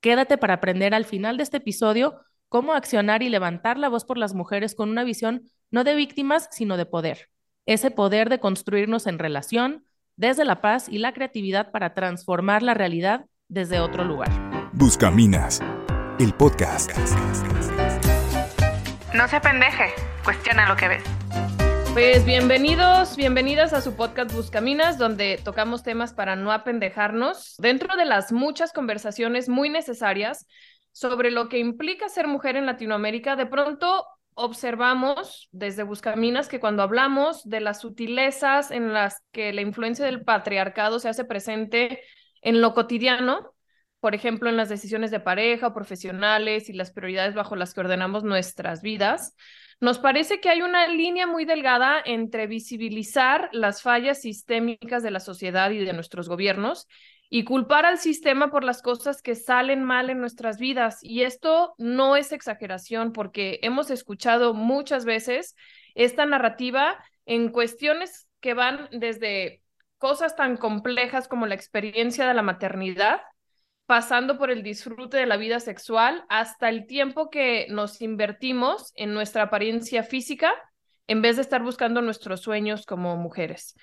Quédate para aprender al final de este episodio cómo accionar y levantar la voz por las mujeres con una visión no de víctimas, sino de poder. Ese poder de construirnos en relación, desde la paz y la creatividad para transformar la realidad desde otro lugar. Buscaminas, el podcast. No se pendeje, cuestiona lo que ves. Pues bienvenidos, bienvenidas a su podcast Buscaminas, donde tocamos temas para no apendejarnos. Dentro de las muchas conversaciones muy necesarias sobre lo que implica ser mujer en Latinoamérica, de pronto observamos desde Buscaminas que cuando hablamos de las sutilezas en las que la influencia del patriarcado se hace presente en lo cotidiano, por ejemplo, en las decisiones de pareja o profesionales y las prioridades bajo las que ordenamos nuestras vidas, nos parece que hay una línea muy delgada entre visibilizar las fallas sistémicas de la sociedad y de nuestros gobiernos y culpar al sistema por las cosas que salen mal en nuestras vidas. Y esto no es exageración porque hemos escuchado muchas veces esta narrativa en cuestiones que van desde cosas tan complejas como la experiencia de la maternidad, pasando por el disfrute de la vida sexual, hasta el tiempo que nos invertimos en nuestra apariencia física en vez de estar buscando nuestros sueños como mujeres.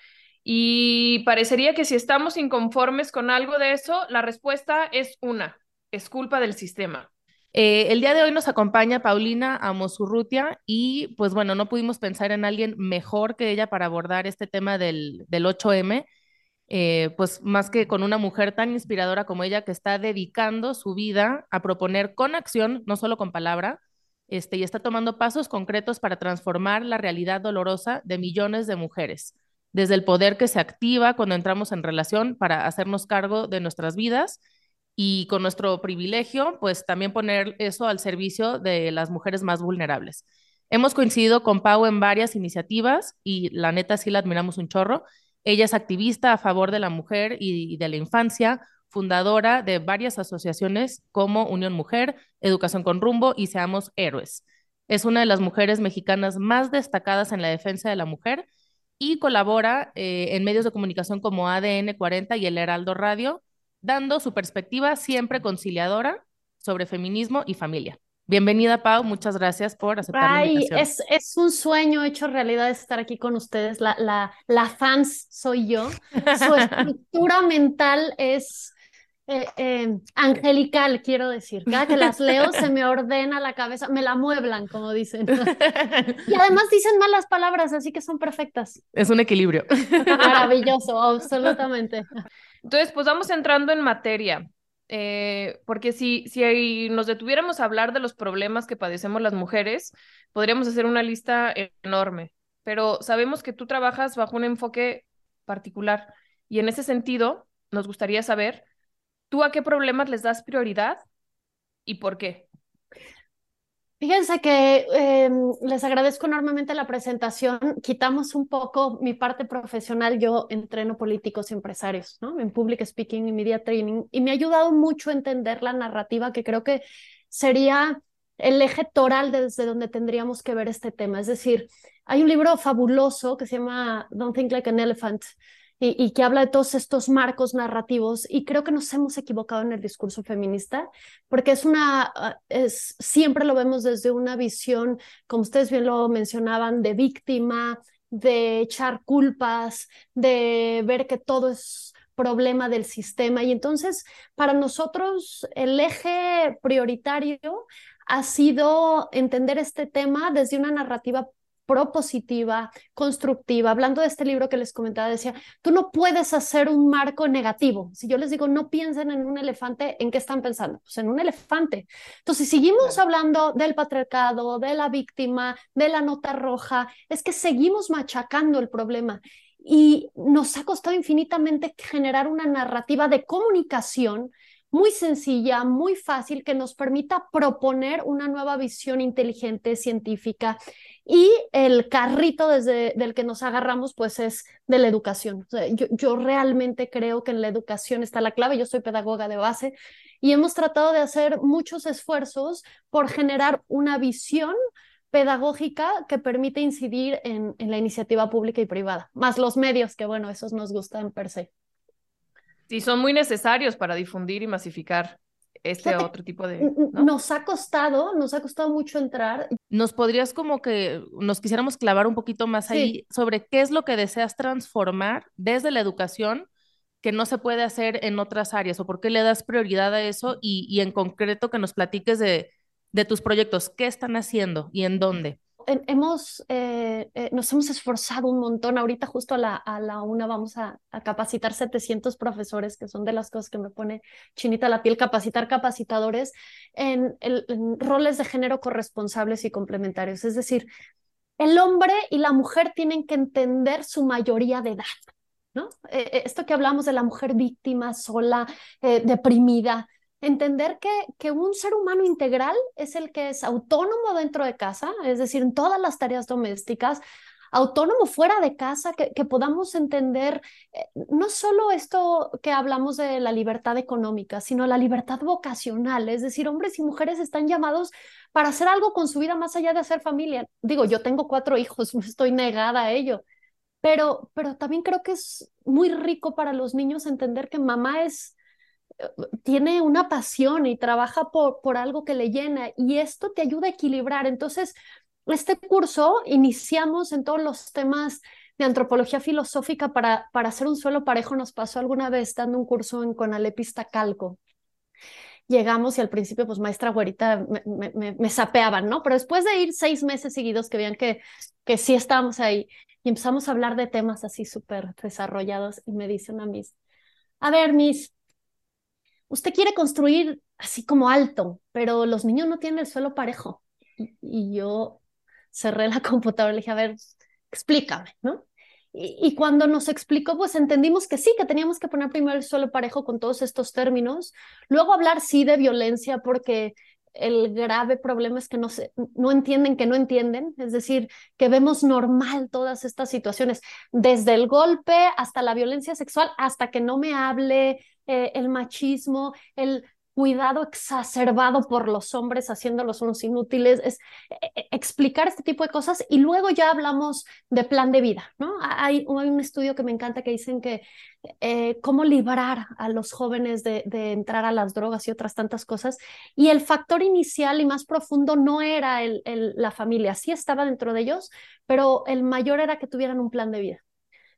Y parecería que si estamos inconformes con algo de eso, la respuesta es una, es culpa del sistema. Eh, el día de hoy nos acompaña Paulina Amosurrutia y pues bueno, no pudimos pensar en alguien mejor que ella para abordar este tema del, del 8M, eh, pues más que con una mujer tan inspiradora como ella que está dedicando su vida a proponer con acción, no solo con palabra, este, y está tomando pasos concretos para transformar la realidad dolorosa de millones de mujeres desde el poder que se activa cuando entramos en relación para hacernos cargo de nuestras vidas y con nuestro privilegio, pues también poner eso al servicio de las mujeres más vulnerables. Hemos coincidido con Pau en varias iniciativas y la neta sí la admiramos un chorro. Ella es activista a favor de la mujer y de la infancia, fundadora de varias asociaciones como Unión Mujer, Educación con Rumbo y Seamos Héroes. Es una de las mujeres mexicanas más destacadas en la defensa de la mujer y colabora eh, en medios de comunicación como ADN 40 y El Heraldo Radio, dando su perspectiva siempre conciliadora sobre feminismo y familia. Bienvenida, Pau. Muchas gracias por aceptar la invitación. Es, es un sueño hecho realidad estar aquí con ustedes. La, la, la fans soy yo. Su estructura mental es eh, eh, angelical, quiero decir. Cada que las leo se me ordena la cabeza, me la mueblan, como dicen. y además dicen malas palabras, así que son perfectas. Es un equilibrio. Maravilloso, absolutamente. Entonces, pues vamos entrando en materia. Eh, porque si, si nos detuviéramos a hablar de los problemas que padecemos las mujeres, podríamos hacer una lista enorme, pero sabemos que tú trabajas bajo un enfoque particular y en ese sentido nos gustaría saber ¿Tú a qué problemas les das prioridad y por qué? Fíjense que em, les agradezco enormemente la presentación. Quitamos un poco mi parte profesional. Yo entreno políticos y empresarios, ¿no? En public speaking y media training. Y me ha ayudado mucho a entender la narrativa que creo que sería el eje toral desde donde tendríamos que ver este tema. Es decir, hay un libro fabuloso que se llama Don't Think Like an Elephant, y, que habla de todos estos marcos narrativos y creo que nos hemos equivocado en el discurso feminista porque es una, ah, es, siempre lo vemos desde una visión, como ustedes bien lo mencionaban, de víctima, de echar culpas, de ver que todo es problema del sistema. Y entonces, para nosotros, el eje prioritario ha sido entender este tema desde una narrativa propositiva, constructiva. Hablando de este libro que les comentaba, decía, tú no puedes hacer un marco negativo. Si yo les digo, no piensen en un elefante, ¿en qué están pensando? Pues en un elefante. Entonces, si seguimos hablando del patriarcado, de la víctima, de la nota roja, es que seguimos machacando el problema. Y nos ha costado infinitamente generar una narrativa de comunicación muy sencilla, muy fácil, que nos permita proponer una nueva visión inteligente, científica. Y el carrito desde del que nos agarramos, pues es de la educación. yo, realmente creo que en la educación está la clave. Yo soy pedagoga de base y hemos tratado de hacer muchos esfuerzos por generar una visión pedagógica que permite incidir en la iniciativa pública y privada, más los medios, que bueno, esos nos gustan per se. Sí, son muy necesarios para difundir y masificar este otro tipo de... Nos ha costado, nos ha costado mucho entrar. ¿Nos podrías como que nos quisiéramos clavar un poquito más ahí sobre qué es lo que deseas transformar desde la educación que no se puede hacer en otras áreas o por qué le das prioridad a eso y, y en concreto que nos platiques de, de tus proyectos, qué están haciendo y en dónde? Hemos, eh, eh, nos hemos esforzado un montón. Ahorita justo a la, a la una vamos a, capacitar 700 profesores, que son de las cosas que me pone chinita la piel, capacitar capacitadores en, roles de género corresponsables y complementarios. Es decir, el hombre y la mujer tienen que entender su mayoría de edad. ¿No? Eh, esto que hablamos de la mujer víctima, sola, deprimida, entender que, que un ser humano integral es el que es autónomo dentro de casa, es decir, en todas las tareas domésticas, autónomo fuera de casa, que, podamos entender eh, no solo esto que hablamos de la libertad económica, sino la libertad vocacional, es decir, hombres y mujeres están llamados para hacer algo con su vida más allá de hacer familia. Digo, yo tengo cuatro hijos, no estoy negada a ello, pero, pero también creo que es muy rico para los niños entender que mamá es tiene una pasión y trabaja por, por algo que le llena y esto te ayuda a equilibrar. Entonces, este curso iniciamos en todos los temas de antropología filosófica para, para hacer un suelo parejo. Nos pasó alguna vez dando un curso en Conalepista Calco. Llegamos y al principio, pues maestra güerita, me, me, me, sapeaban, ¿no? Pero después de ir seis meses seguidos, que vean que, que sí estábamos ahí y empezamos a hablar de temas así súper desarrollados y me dicen a mis, a ver, mis, usted quiere construir así como alto, pero los niños no tienen el suelo parejo. Y, yo cerré la computadora y le dije, a ver, explícame, ¿no? Y, cuando nos explicó, pues entendimos que sí, que teníamos que poner primero el suelo parejo con todos estos términos, luego hablar sí de violencia, porque el grave problema es que no, se, no entienden que no entienden, es decir, que vemos normal todas estas situaciones, desde el golpe hasta la violencia sexual, hasta que no me hable eh, el machismo, el cuidado exacerbado por los hombres haciéndolos unos inútiles, es eh, eh, explicar este tipo de cosas y luego ya hablamos de plan de vida, ¿no? Hay, un estudio que me encanta que dicen que cómo librar a los jóvenes de, entrar a las drogas y otras tantas cosas y el factor inicial y más profundo no era la familia, sí estaba dentro de ellos, pero el mayor era que tuvieran un plan de vida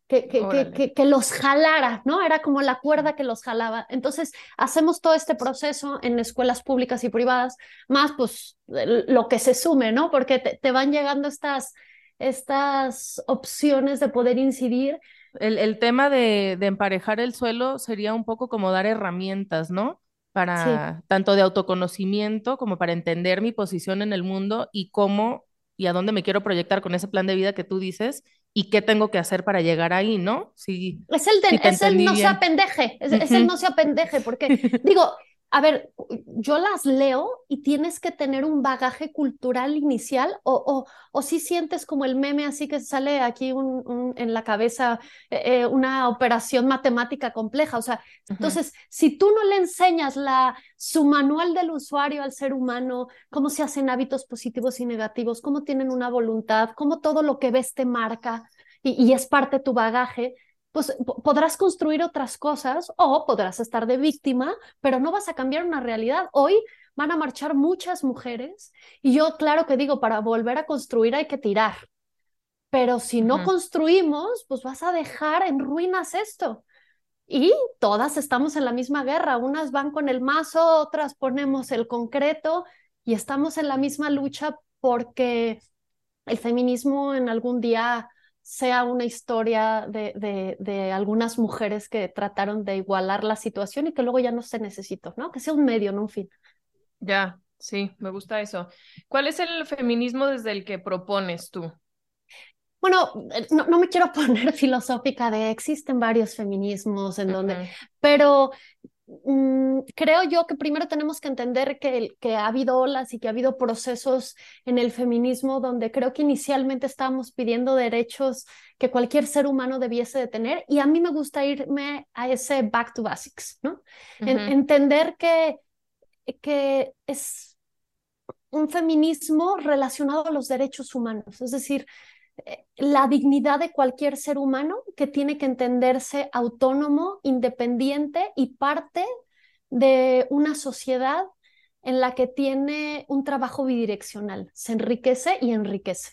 que, que, que, los jalara, ¿no? Era como la cuerda que los jalaba. Entonces, hacemos todo este proceso en escuelas públicas y privadas, más pues lo que se sume, ¿no? Porque te, van llegando estas, estas opciones de poder incidir. El, el tema de, de, emparejar el suelo sería un poco como dar herramientas, ¿no? Para tanto de autoconocimiento como para entender mi posición en el mundo y cómo y a dónde me quiero proyectar con ese plan de vida que tú dices y qué tengo que hacer para llegar ahí, ¿no? Sí. Es el, es el no sea pendeje, es, el no sea pendeje, porque digo, a ver, yo las leo y tienes que tener un bagaje cultural inicial o, o, o si sientes como el meme así que sale aquí un, en la cabeza eh, eh, una operación matemática compleja. O sea, entonces, si tú no le enseñas la, su manual del usuario al ser humano, cómo se hacen hábitos positivos y negativos, cómo tienen una voluntad, cómo todo lo que ves te marca y, y es parte de tu bagaje, pues podrás construir otras cosas o podrás estar de víctima, pero no vas a cambiar una realidad. Hoy van a marchar muchas mujeres y yo claro que digo, para volver a construir hay que tirar, pero si no construimos, pues vas a dejar en ruinas esto. Y todas estamos en la misma guerra, unas van con el mazo, otras ponemos el concreto y estamos en la misma lucha porque el feminismo en algún día sea una historia de, de, algunas mujeres que trataron de igualar la situación y que luego ya no se necesitó, ¿no? Que sea un medio, no un fin. Ya, sí, me gusta eso. ¿Cuál es el feminismo desde el que propones tú? Bueno, eh, no, no me quiero poner filosófica de existen varios feminismos en donde, pero Mm, creo yo que primero tenemos que entender que, que ha habido olas y que ha habido procesos en el feminismo donde creo que inicialmente estábamos pidiendo derechos que cualquier ser humano debiese de tener y a mí me gusta irme a ese back to basics, ¿no? entender que, que es un feminismo relacionado a los derechos humanos, es decir, la dignidad de cualquier ser humano que tiene que entenderse autónomo, independiente y parte de una sociedad en la que tiene un trabajo bidireccional, se enriquece y enriquece.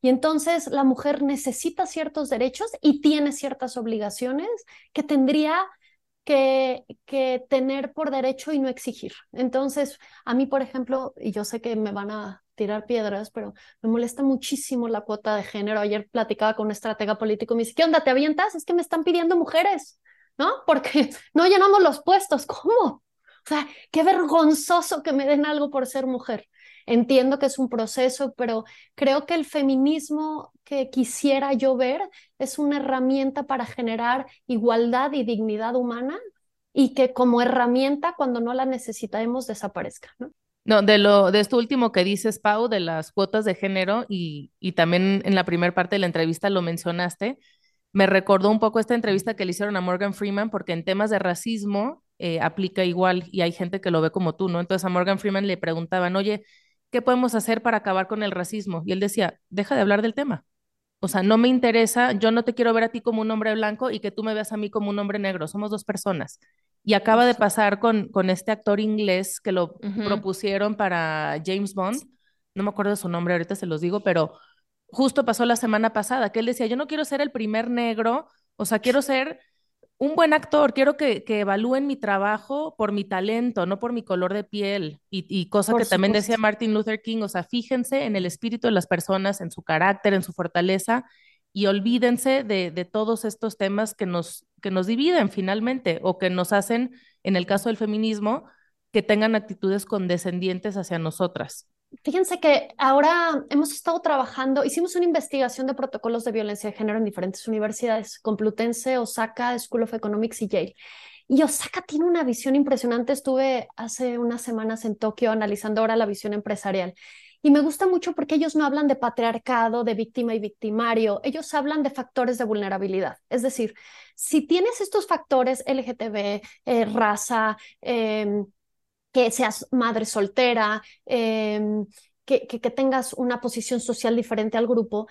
Y entonces la mujer necesita ciertos derechos y tiene ciertas obligaciones que tendría que, que, tener por derecho y no exigir. Entonces, a mí, por ejemplo, y yo sé que me van a tirar piedras, pero me molesta muchísimo la cuota de género. Ayer platicaba con un estratega político y me dice, ¿qué onda? ¿Te avientas? Es que me están pidiendo mujeres, ¿no? Porque no llenamos los puestos. ¿Cómo? O sea, qué vergonzoso que me den algo por ser mujer. Entiendo que es un proceso, pero creo que el feminismo que quisiera yo ver es una herramienta para generar igualdad y dignidad humana y que como herramienta, cuando no la necesitemos, desaparezca. ¿no? No, de lo de esto último que dices, Pau, de las cuotas de género, y, y también en la primera parte de la entrevista lo mencionaste, me recordó un poco esta entrevista que le hicieron a Morgan Freeman, porque en temas de racismo eh, aplica igual y hay gente que lo ve como tú, ¿no? Entonces a Morgan Freeman le preguntaban, oye, ¿qué podemos hacer para acabar con el racismo? Y él decía, deja de hablar del tema. O sea, no me interesa, yo no te quiero ver a ti como un hombre blanco y que tú me veas a mí como un hombre negro, somos dos personas. Y acaba de pasar con, con este actor inglés que lo propusieron para James Bond. No me acuerdo de su nombre, ahorita se los digo, pero justo pasó la semana pasada, que él decía, yo no quiero ser el primer negro, o sea, quiero ser un buen actor, quiero que, que evalúen mi trabajo por mi talento, no por mi color de piel. Y, y cosa que también decía Martin Luther King, o sea, fíjense en el espíritu de las personas, en su carácter, en su fortaleza, y olvídense de, de, todos estos temas que nos, que nos dividen finalmente o que nos hacen, en el caso del feminismo, que tengan actitudes condescendientes hacia nosotras. Fíjense que ahora hemos estado trabajando, hicimos una investigación de protocolos de violencia de género en diferentes universidades, Complutense, Osaka, School of Economics y Yale. Y Osaka tiene una visión impresionante. Estuve hace unas semanas en Tokio analizando ahora la visión empresarial. Y me gusta mucho porque ellos no hablan de patriarcado, de víctima y victimario, ellos hablan de factores de vulnerabilidad. Es decir, si tienes estos factores LGTB, eh, raza, eh, que seas madre soltera, que, que, que tengas una posición social diferente al grupo,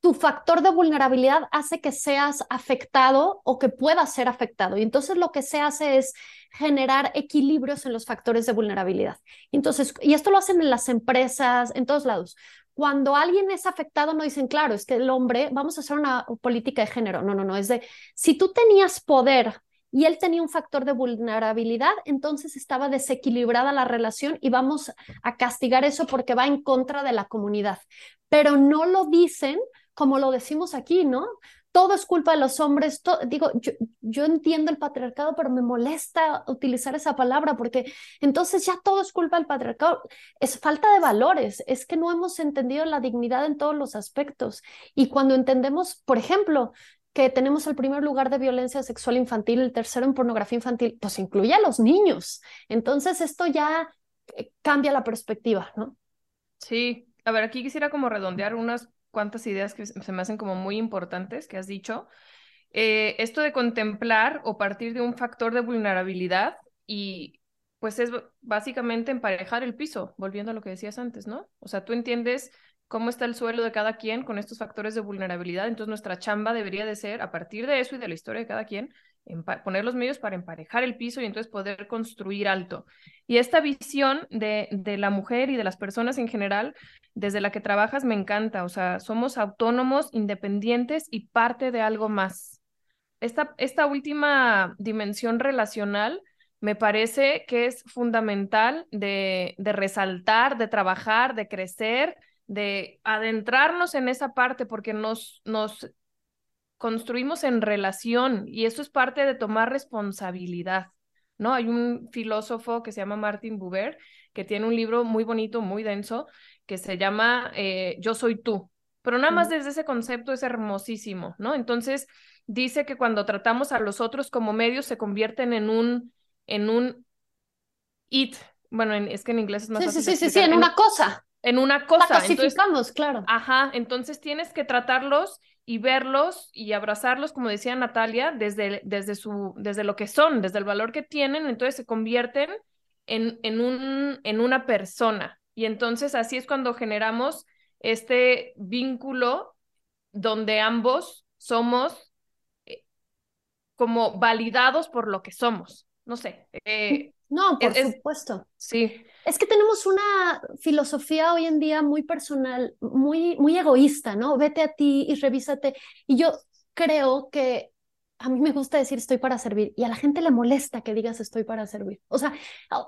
tu factor de vulnerabilidad hace que seas afectado o que puedas ser afectado. Y entonces lo que se hace es generar equilibrios en los factores de vulnerabilidad. Entonces, y esto lo hacen en las empresas, en todos lados. Cuando alguien es afectado, no dicen, claro, es que el hombre, vamos a hacer una política de género. No, no, no, es de, si tú tenías poder y él tenía un factor de vulnerabilidad, entonces estaba desequilibrada la relación y vamos a castigar eso porque va en contra de la comunidad. Pero no lo dicen como lo decimos aquí, ¿no? Todo es culpa de los hombres. digo, yo, yo entiendo el patriarcado, pero me molesta utilizar esa palabra porque entonces ya todo es culpa del patriarcado. Es falta de valores, es que no hemos entendido la dignidad en todos los aspectos. Y cuando entendemos, por ejemplo, que tenemos el primer lugar de violencia sexual infantil, el tercero en pornografía infantil, pues incluye a los niños. Entonces esto ya eh, cambia la perspectiva, ¿no? Sí, a ver, aquí quisiera como redondear unas cuantas ideas que se me hacen como muy importantes que has dicho. Eh, esto de contemplar o partir de un factor de vulnerabilidad y pues es básicamente emparejar el piso, volviendo a lo que decías antes, ¿no? O sea, tú entiendes cómo está el suelo de cada quien con estos factores de vulnerabilidad, entonces nuestra chamba debería de ser, a partir de eso y de la historia de cada quien, poner los medios para emparejar el piso y entonces poder construir alto. Y esta visión de, de la mujer y de las personas en general, desde la que trabajas, me encanta. O sea, somos autónomos, independientes y parte de algo más. Esta, esta última dimensión relacional me parece que es fundamental de, de resaltar, de trabajar, de crecer, de adentrarnos en esa parte porque nos, nos construimos en relación y eso es parte de tomar responsabilidad, ¿no? Hay un filósofo que se llama Martin Buber que tiene un libro muy bonito, muy denso, que se llama eh, Yo soy tú, pero nada más desde ese concepto es hermosísimo, ¿no? Entonces dice que cuando tratamos a los otros como medios se convierten en un, en un it, bueno, es que en inglés es más sí, fácil. Sí, sí, sí, sí, en, una cosa. En una cosa. La clasificamos, claro. Ajá, entonces tienes que tratarlos y verlos y abrazarlos, como decía Natalia, desde, desde, su, desde lo que son, desde el valor que tienen, entonces se convierten en, en, un, en una persona. Y entonces así es cuando generamos este vínculo donde ambos somos eh, como validados por lo que somos. No sé, eh, No, por Es- es- supuesto. Sí, Es que tenemos una filosofía hoy en día muy personal, muy, muy egoísta, ¿no? Vete a ti y revísate. Y yo creo que a mí me gusta decir estoy para servir y a la gente le molesta que digas estoy para servir. O sea,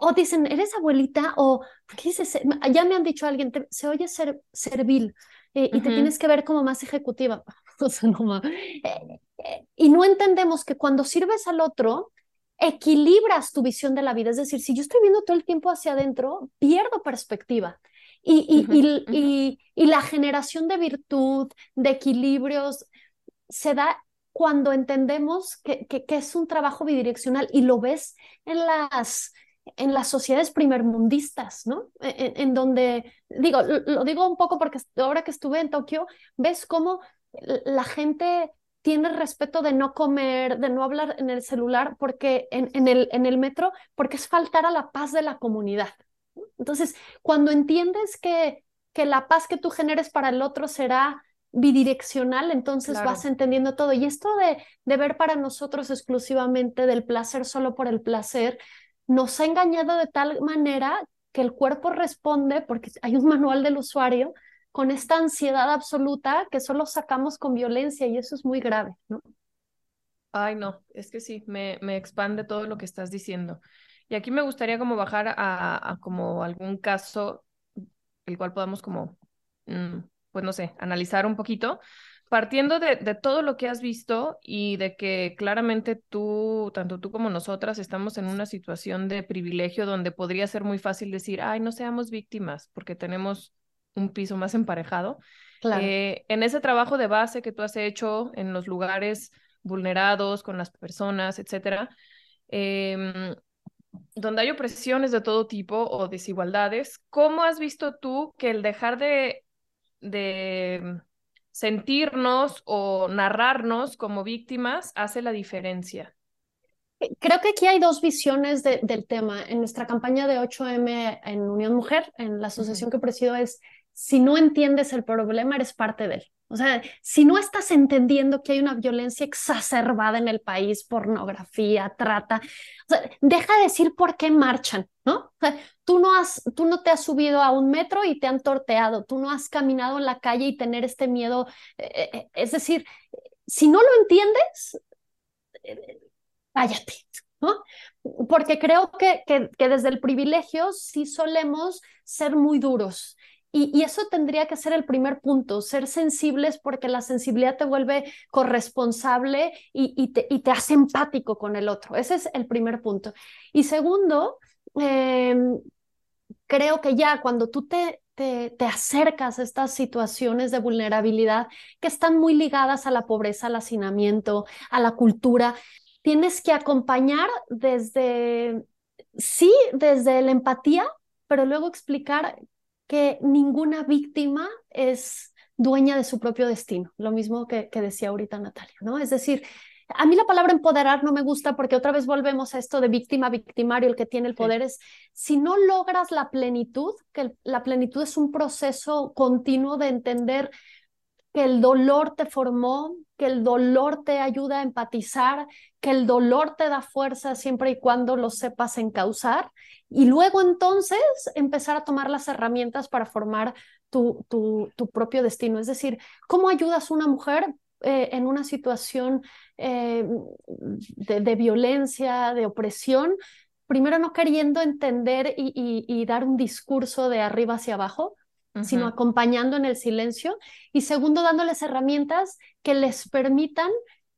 o, dicen, ¿eres abuelita? O, ¿por qué dices? Ya me han dicho a alguien, te- se oye ser, servil eh, y te tienes que ver como más ejecutiva. O sea, no eh, eh, y no entendemos que cuando sirves al otro, equilibras tu visión de la vida. Es decir, si yo estoy viendo todo el tiempo hacia adentro, pierdo perspectiva. Y, y, y- y- y la generación de virtud, de equilibrios, se da cuando entendemos que, que, que es un trabajo bidireccional y lo ves en las, en las sociedades primermundistas, ¿no? En, en donde, digo, lo, lo digo un poco porque ahora que estuve en Tokio, ves cómo la gente tiene respeto de no comer, de no hablar en el celular, porque en, en, el, en el metro, porque es faltar a la paz de la comunidad. Entonces, cuando entiendes que, que la paz que tú generes para el otro será bidireccional, entonces Claro. vas entendiendo todo. Y esto de, de ver para nosotros exclusivamente del placer solo por el placer, nos ha engañado de tal manera que el cuerpo responde, porque hay un manual del usuario, con esta ansiedad absoluta que solo sacamos con violencia y eso es muy grave, ¿no? Ay, no, es que sí, me, me expande todo lo que estás diciendo. Y aquí me gustaría como bajar a, a como algún caso el cual podamos como, mm, pues no sé, analizar un poquito, partiendo de, de todo lo que has visto y de que claramente tú, tanto tú como nosotras, estamos en una situación de privilegio donde podría ser muy fácil decir, ay, no seamos víctimas porque tenemos un piso más emparejado. Claro. Eh, en ese trabajo de base que tú has hecho en los lugares vulnerados, con las personas, etcétera, em, donde hay opresiones de todo tipo o desigualdades, ¿cómo has visto tú que el dejar de, de sentirnos o narrarnos como víctimas hace la diferencia? Creo que aquí hay dos visiones de, del tema. En nuestra campaña de 8M en Unión Mujer, en la asociación que presido, es si no entiendes el problema, eres parte de él. O sea, si no estás entendiendo que hay una violencia exacerbada en el país, pornografía, trata, o sea, deja de decir por qué marchan, ¿no? O sea, tú no has, tú no te has subido a un metro y te han torteado, tú no has caminado en la calle y tener este miedo. Eh, eh, es decir, si no lo entiendes, eh, cállate, ¿no? Porque creo que, que, que, desde el privilegio sí solemos ser muy duros. Y, eso tendría que ser el primer punto, ser sensibles porque la sensibilidad te vuelve corresponsable y, y, te, y te, hace empático con el otro. Ese es el primer punto. Y segundo, eh, creo que ya cuando tú te, te, te, acercas a estas situaciones de vulnerabilidad que están muy ligadas a la pobreza, al hacinamiento, a la cultura, tienes que acompañar desde, sí, desde la empatía, pero luego explicar que ninguna víctima es dueña de su propio destino, lo mismo que, que, decía ahorita Natalia, ¿no? Es decir, a mí la palabra empoderar no me gusta porque otra vez volvemos a esto de víctima, victimario, el que tiene el poder sí. es, si no logras la plenitud, que la plenitud es un proceso continuo de entender que el dolor te formó, que el dolor te ayuda a empatizar, que el dolor te da fuerza siempre y cuando lo sepas encauzar y luego entonces empezar a tomar las herramientas para formar tu, tu, propio destino. Es decir, ¿cómo ayudas a una mujer eh, en una situación eh, de, violencia, de opresión? Primero no queriendo entender y dar un discurso de arriba hacia abajo, Uh -huh. sino acompañando en el silencio. Y segundo, dándoles herramientas que les permitan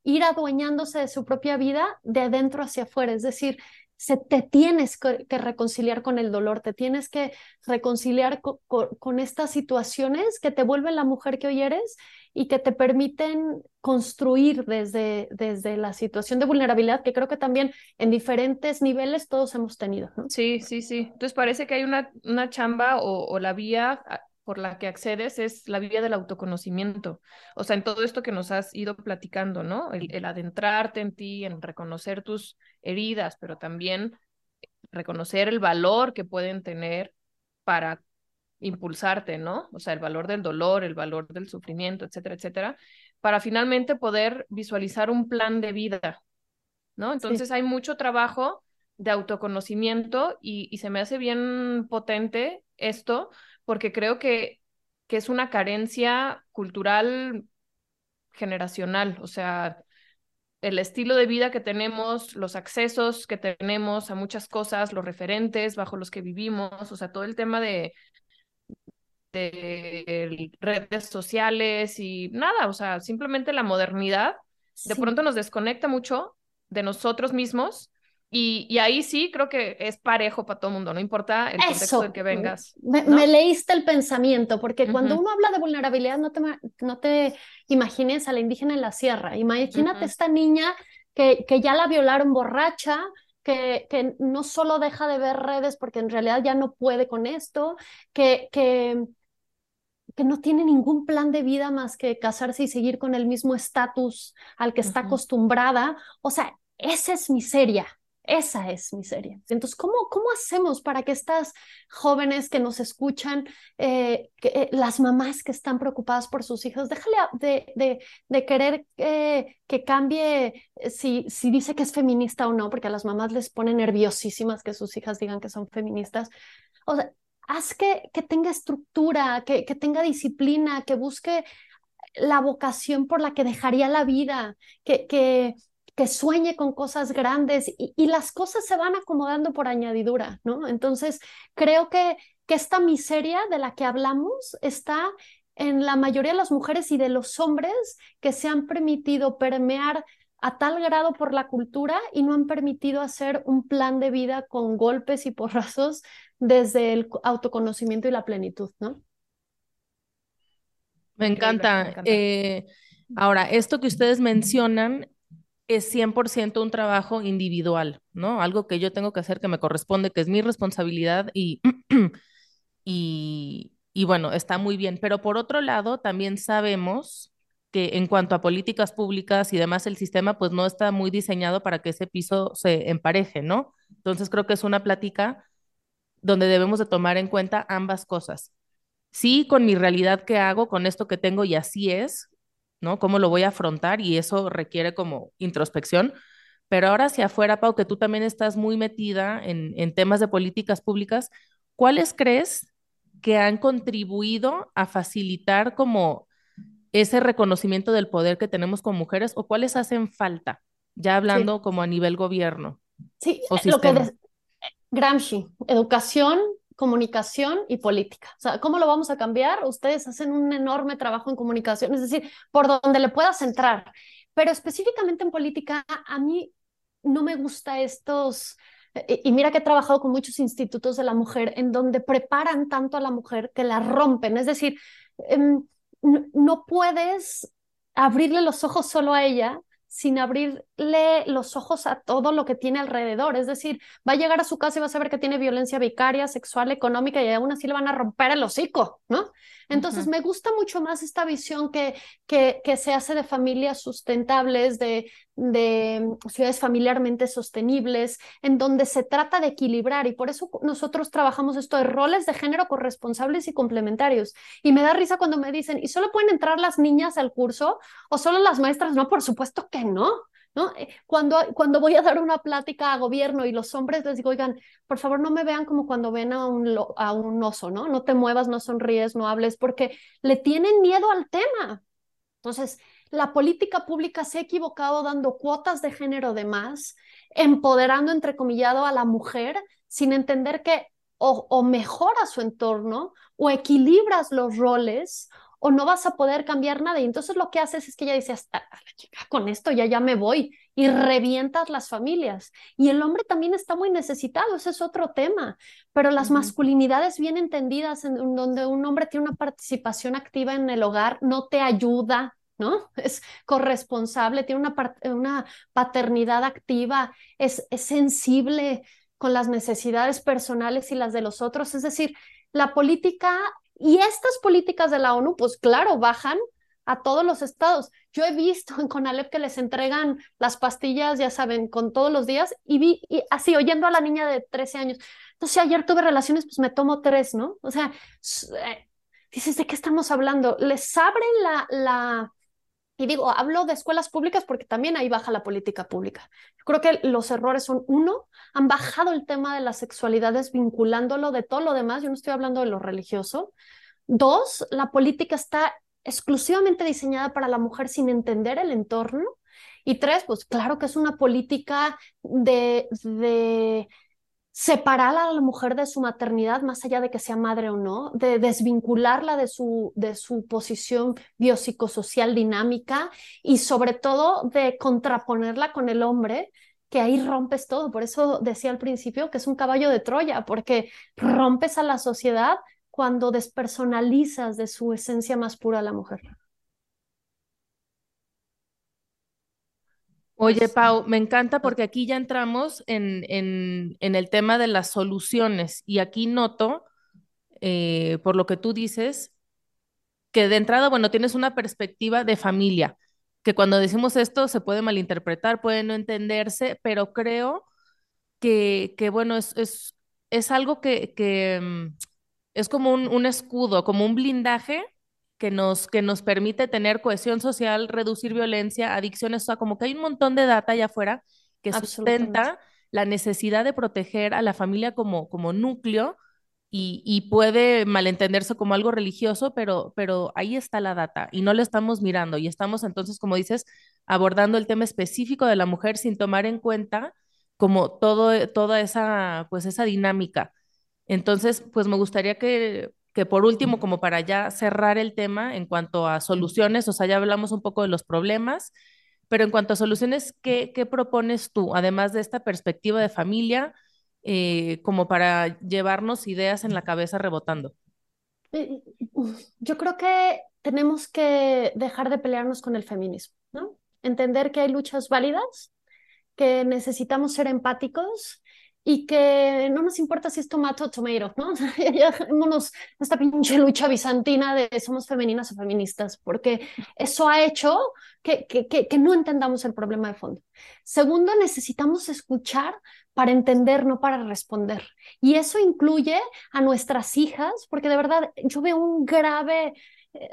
ir adueñándose de su propia vida de adentro hacia afuera. Es decir, se, te tienes que, reconciliar con el dolor, te tienes que reconciliar co, co, con estas situaciones que te vuelven la mujer que hoy eres y que te permiten construir desde, desde la situación de vulnerabilidad que creo que también en diferentes niveles todos hemos tenido. Sí, sí, sí. Entonces parece que hay una, una chamba o la vía por la que accedes es la vía del autoconocimiento. O sea, en todo esto que nos has ido platicando, ¿no? El, el, adentrarte en ti, en reconocer tus heridas, pero también reconocer el valor que pueden tener para impulsarte, ¿no? O sea, el valor del dolor, el valor del sufrimiento, etcétera, etcétera, para finalmente poder visualizar un plan de vida, ¿no? Entonces sí. hay mucho trabajo de autoconocimiento y, se me hace bien potente esto porque creo que, que es una carencia cultural generacional, o sea, el estilo de vida que tenemos, los accesos que tenemos a muchas cosas, los referentes bajo los que vivimos, o sea, todo el tema de, de redes sociales y nada, o sea, simplemente la modernidad de pronto nos desconecta mucho de nosotros mismos y, ahí sí creo que es parejo para todo el mundo, no importa el contexto en que vengas. Me, leíste el pensamiento, porque cuando uno habla de vulnerabilidad, no te, no te imagines a la indígena en la sierra. Imagínate esta niña que, que ya la violaron borracha, que, que, no solo deja de ver redes porque en realidad ya no puede con esto, que, que, que no tiene ningún plan de vida más que casarse y seguir con el mismo estatus al que está acostumbrada. O sea, esa es miseria. Esa es miseria. Entonces, ¿cómo, cómo hacemos para que estas jóvenes que nos escuchan, eh, eh, las mamás que están preocupadas por sus hijos, déjale de, de, de querer eh, que cambie si, si dice que es feminista o no, porque a las mamás les pone nerviosísimas que sus hijas digan que son feministas. O sea, haz que, que tenga estructura, que, que tenga disciplina, que busque la vocación por la que dejaría la vida, que, que, que sueñe con cosas grandes y, las cosas se van acomodando por añadidura, ¿no? Entonces, creo que, que esta miseria de la que hablamos está en la mayoría de las mujeres y de los hombres que se han permitido permear a tal grado por la cultura y no han permitido hacer un plan de vida con golpes y porrazos desde el autoconocimiento y la plenitud, ¿no? Me encanta. Eh, ahora, esto que ustedes mencionan es 100% un trabajo individual, ¿no? Algo que yo tengo que hacer que me corresponde, que es mi responsabilidad y, y, y bueno, está muy bien. Pero por otro lado, también sabemos que en cuanto a políticas públicas y demás, el sistema pues no está muy diseñado para que ese piso se empareje, ¿no? Entonces creo que es una plática donde debemos de tomar en cuenta ambas cosas. Sí, con mi realidad que hago, con esto que tengo y así es, ¿no? ¿Cómo lo voy a afrontar? Y eso requiere como introspección. Pero ahora hacia afuera, Pau, que tú también estás muy metida en, en temas de políticas públicas, ¿cuáles crees que han contribuido a facilitar como ese reconocimiento del poder que tenemos como mujeres o cuáles hacen falta, ya hablando como a nivel gobierno? Sí, lo que Gramsci, educación, comunicación y política. O sea, ¿cómo lo vamos a cambiar? Ustedes hacen un enorme trabajo en comunicación, es decir, por donde le puedas entrar. Pero específicamente en política, a mí no me gusta estos... Y mira que he trabajado con muchos institutos de la mujer en donde preparan tanto a la mujer que la rompen. Es decir, em, no puedes abrirle los ojos solo a ella, sin abrirle los ojos a todo lo que tiene alrededor. Es decir, va a llegar a su casa y va a saber que tiene violencia vicaria, sexual, económica y aún así le van a romper el hocico, ¿no? Entonces, me gusta mucho más esta visión que, que, que se hace de familias sustentables, de, de ciudades familiarmente sostenibles, en donde se trata de equilibrar y por eso nosotros trabajamos esto de roles de género corresponsables y complementarios. Y me da risa cuando me dicen, ¿y solo pueden entrar las niñas al curso o solo las maestras? No, por supuesto que no. ¿No? Eh, cuando, cuando voy a dar una plática a gobierno y los hombres les digo, oigan, por favor no me vean como cuando ven a un, a un oso, ¿no? No te muevas, no sonríes, no hables, porque le tienen miedo al tema. Entonces, la política pública se ha equivocado dando cuotas de género de más, empoderando, entrecomillado, a la mujer sin entender que o, o mejoras su entorno o equilibras los roles o no vas a poder cambiar nada. Y entonces lo que haces es que ella dice, hasta la chica, con esto ya ya me voy y revientas las familias. Y el hombre también está muy necesitado, ese es otro tema. Pero las masculinidades bien entendidas, en donde un hombre tiene una participación activa en el hogar, no te ayuda, ¿no? Es corresponsable, tiene una, una paternidad activa, es, es sensible con las necesidades personales y las de los otros. Es decir, la política y estas políticas de la ONU, pues claro, bajan a todos los estados. Yo he visto en Conalep que les entregan las pastillas, ya saben, con todos los días y vi y así oyendo a la niña de 13 años. Entonces, ayer tuve relaciones, pues me tomo tres, ¿no? O sea, eh, dices, ¿de qué estamos hablando? Les abren la, la, Y digo, hablo de escuelas públicas porque también ahí baja la política pública. Yo creo que los errores son, uno, han bajado el tema de las sexualidades vinculándolo de todo lo demás, yo no estoy hablando de lo religioso. Dos, la política está exclusivamente diseñada para la mujer sin entender el entorno. Y tres, pues claro que es una política de, de separar a la mujer de su maternidad, más allá de que sea madre o no, de desvincularla de su, de su posición biopsicosocial dinámica y sobre todo de contraponerla con el hombre, que ahí rompes todo. Por eso decía al principio que es un caballo de Troya, porque rompes a la sociedad cuando despersonalizas de su esencia más pura a la mujer. Oye, Pau, me encanta porque aquí ya entramos en, en, en el tema de las soluciones y aquí noto, eh, por lo que tú dices, que de entrada, bueno, tienes una perspectiva de familia, que cuando decimos esto se puede malinterpretar, puede no entenderse, pero creo que, que bueno, es, es, es algo que, que mm, es como un, un escudo, como un blindaje que nos, que nos permite tener cohesión social, reducir violencia, adicciones, o sea, como que hay un montón de data allá afuera que sustenta la necesidad de proteger a la familia como, como núcleo y, y, puede malentenderse como algo religioso, pero, pero ahí está la data y no lo estamos mirando y estamos entonces, como dices, abordando el tema específico de la mujer sin tomar en cuenta como todo, toda esa, pues esa dinámica. Entonces, pues me gustaría que que por último, como para ya cerrar el tema en cuanto a soluciones, o sea, ya hablamos un poco de los problemas, pero en cuanto a soluciones, ¿qué, qué propones tú, además de esta perspectiva de familia, eh, como para llevarnos ideas en la cabeza rebotando? Eh, yo creo que tenemos que dejar de pelearnos con el feminismo, ¿no? Entender que hay luchas válidas, que necesitamos ser empáticos y que no nos importa si es tomate o tomato, ¿no? ya dejémonos esta pinche lucha bizantina de somos femeninas o feministas, porque eso ha hecho que, que, que no entendamos el problema de fondo. Segundo, necesitamos escuchar para entender, no para responder. Y eso incluye a nuestras hijas, porque de verdad yo veo un grave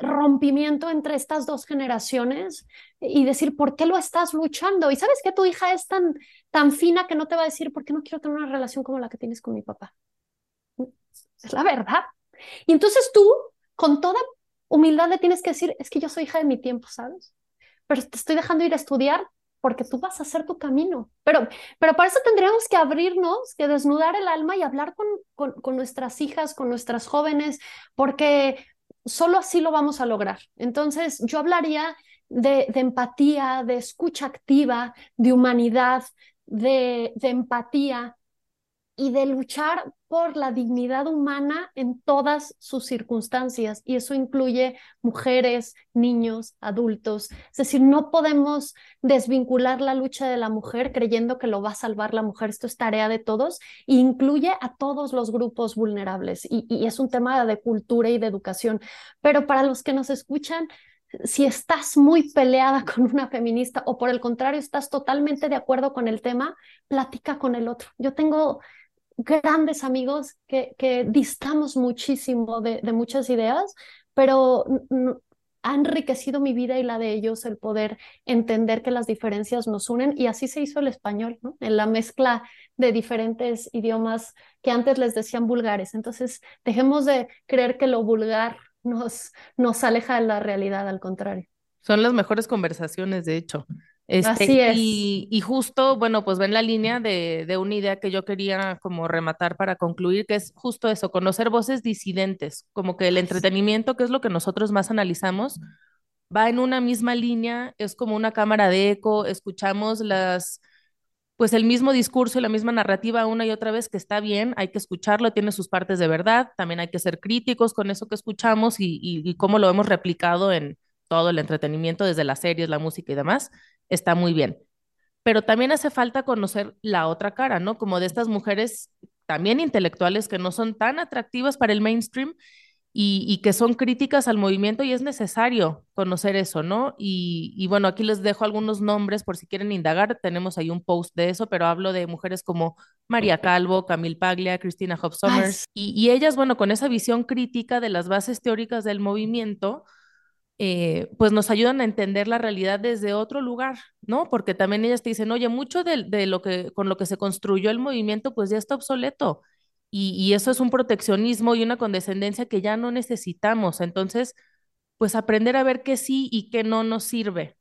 rompimiento entre estas dos generaciones y decir, ¿por qué lo estás luchando? Y sabes que tu hija es tan, tan fina que no te va a decir, ¿por qué no quiero tener una relación como la que tienes con mi papá? Es la verdad. Y entonces tú, con toda humildad, le tienes que decir, es que yo soy hija de mi tiempo, ¿sabes? Pero te estoy dejando ir a estudiar porque tú vas a hacer tu camino. Pero, pero para eso tendríamos que abrirnos, que desnudar el alma y hablar con, con, con nuestras hijas, con nuestras jóvenes, porque solo así lo vamos a lograr. Entonces, yo hablaría de, empatía, de escucha activa, de humanidad, de, de empatía y de luchar por la dignidad humana en todas sus circunstancias. Y eso incluye mujeres, niños, adultos. Es decir, no podemos desvincular la lucha de la mujer creyendo que lo va a salvar la mujer. Esto es tarea de todos e incluye a todos los grupos vulnerables. Y, y es un tema de cultura y de educación. Pero para los que nos escuchan, si estás muy peleada con una feminista o por el contrario estás totalmente de acuerdo con el tema, platica con el otro. Yo tengo grandes amigos que, que distamos muchísimo de, de muchas ideas, pero ha enriquecido mi vida y la de ellos el poder entender que las diferencias nos unen y así se hizo el español. En la mezcla de diferentes idiomas que antes les decían vulgares. Entonces, dejemos de creer que lo vulgar nos, nos aleja de la realidad, al contrario. Son las mejores conversaciones, de hecho. Este, Así es. Y, y, justo, bueno, pues ven la línea de, de, una idea que yo quería como rematar para concluir, que es justo eso, conocer voces disidentes, como que el entretenimiento, que es lo que nosotros más analizamos, va en una misma línea, es como una cámara de eco, escuchamos las, pues el mismo discurso y la misma narrativa una y otra vez, que está bien, hay que escucharlo, tiene sus partes de verdad, también hay que ser críticos con eso que escuchamos y, y, y cómo lo hemos replicado en todo el entretenimiento, desde las series, la música y demás está muy bien. Pero también hace falta conocer la otra cara, ¿no? Como de estas mujeres también intelectuales que no son tan atractivas para el mainstream y, y que son críticas al movimiento y es necesario conocer eso, ¿no? Y, y, bueno, aquí les dejo algunos nombres por si quieren indagar, tenemos ahí un post de eso, pero hablo de mujeres como María Calvo, Camille Paglia, Cristina Hobbs Summers, y, y ellas, bueno, con esa visión crítica de las bases teóricas del movimiento, eh, pues nos ayudan a entender la realidad desde otro lugar, ¿no? Porque también ellas te dicen, oye, mucho de, lo que, con lo que se construyó el movimiento, pues ya está obsoleto. Y, eso es un proteccionismo y una condescendencia que ya no necesitamos. Entonces, pues aprender a ver qué sí y qué no nos sirve.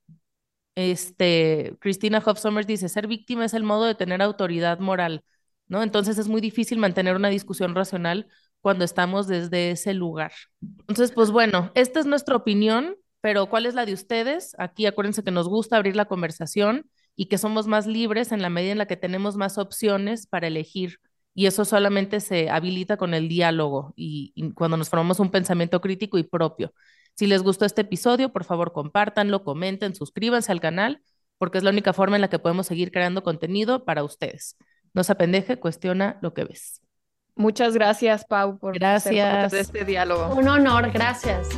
Este, Christina Hoff dice, ser víctima es el modo de tener autoridad moral, ¿no? Entonces es muy difícil mantener una discusión racional cuando estamos desde ese lugar. Entonces, pues bueno, esta es nuestra opinión, pero ¿cuál es la de ustedes? Aquí acuérdense que nos gusta abrir la conversación y que somos más libres en la medida en la que tenemos más opciones para elegir. Y eso solamente se habilita con el diálogo y, cuando nos formamos un pensamiento crítico y propio. Si les gustó este episodio, por favor compártanlo, comenten, suscríbanse al canal, porque es la única forma en la que podemos seguir creando contenido para ustedes. No se apendeje, cuestiona lo que ves. Muchas gracias, Pau, por gracias. ser parte de este diálogo. Un honor, gracias.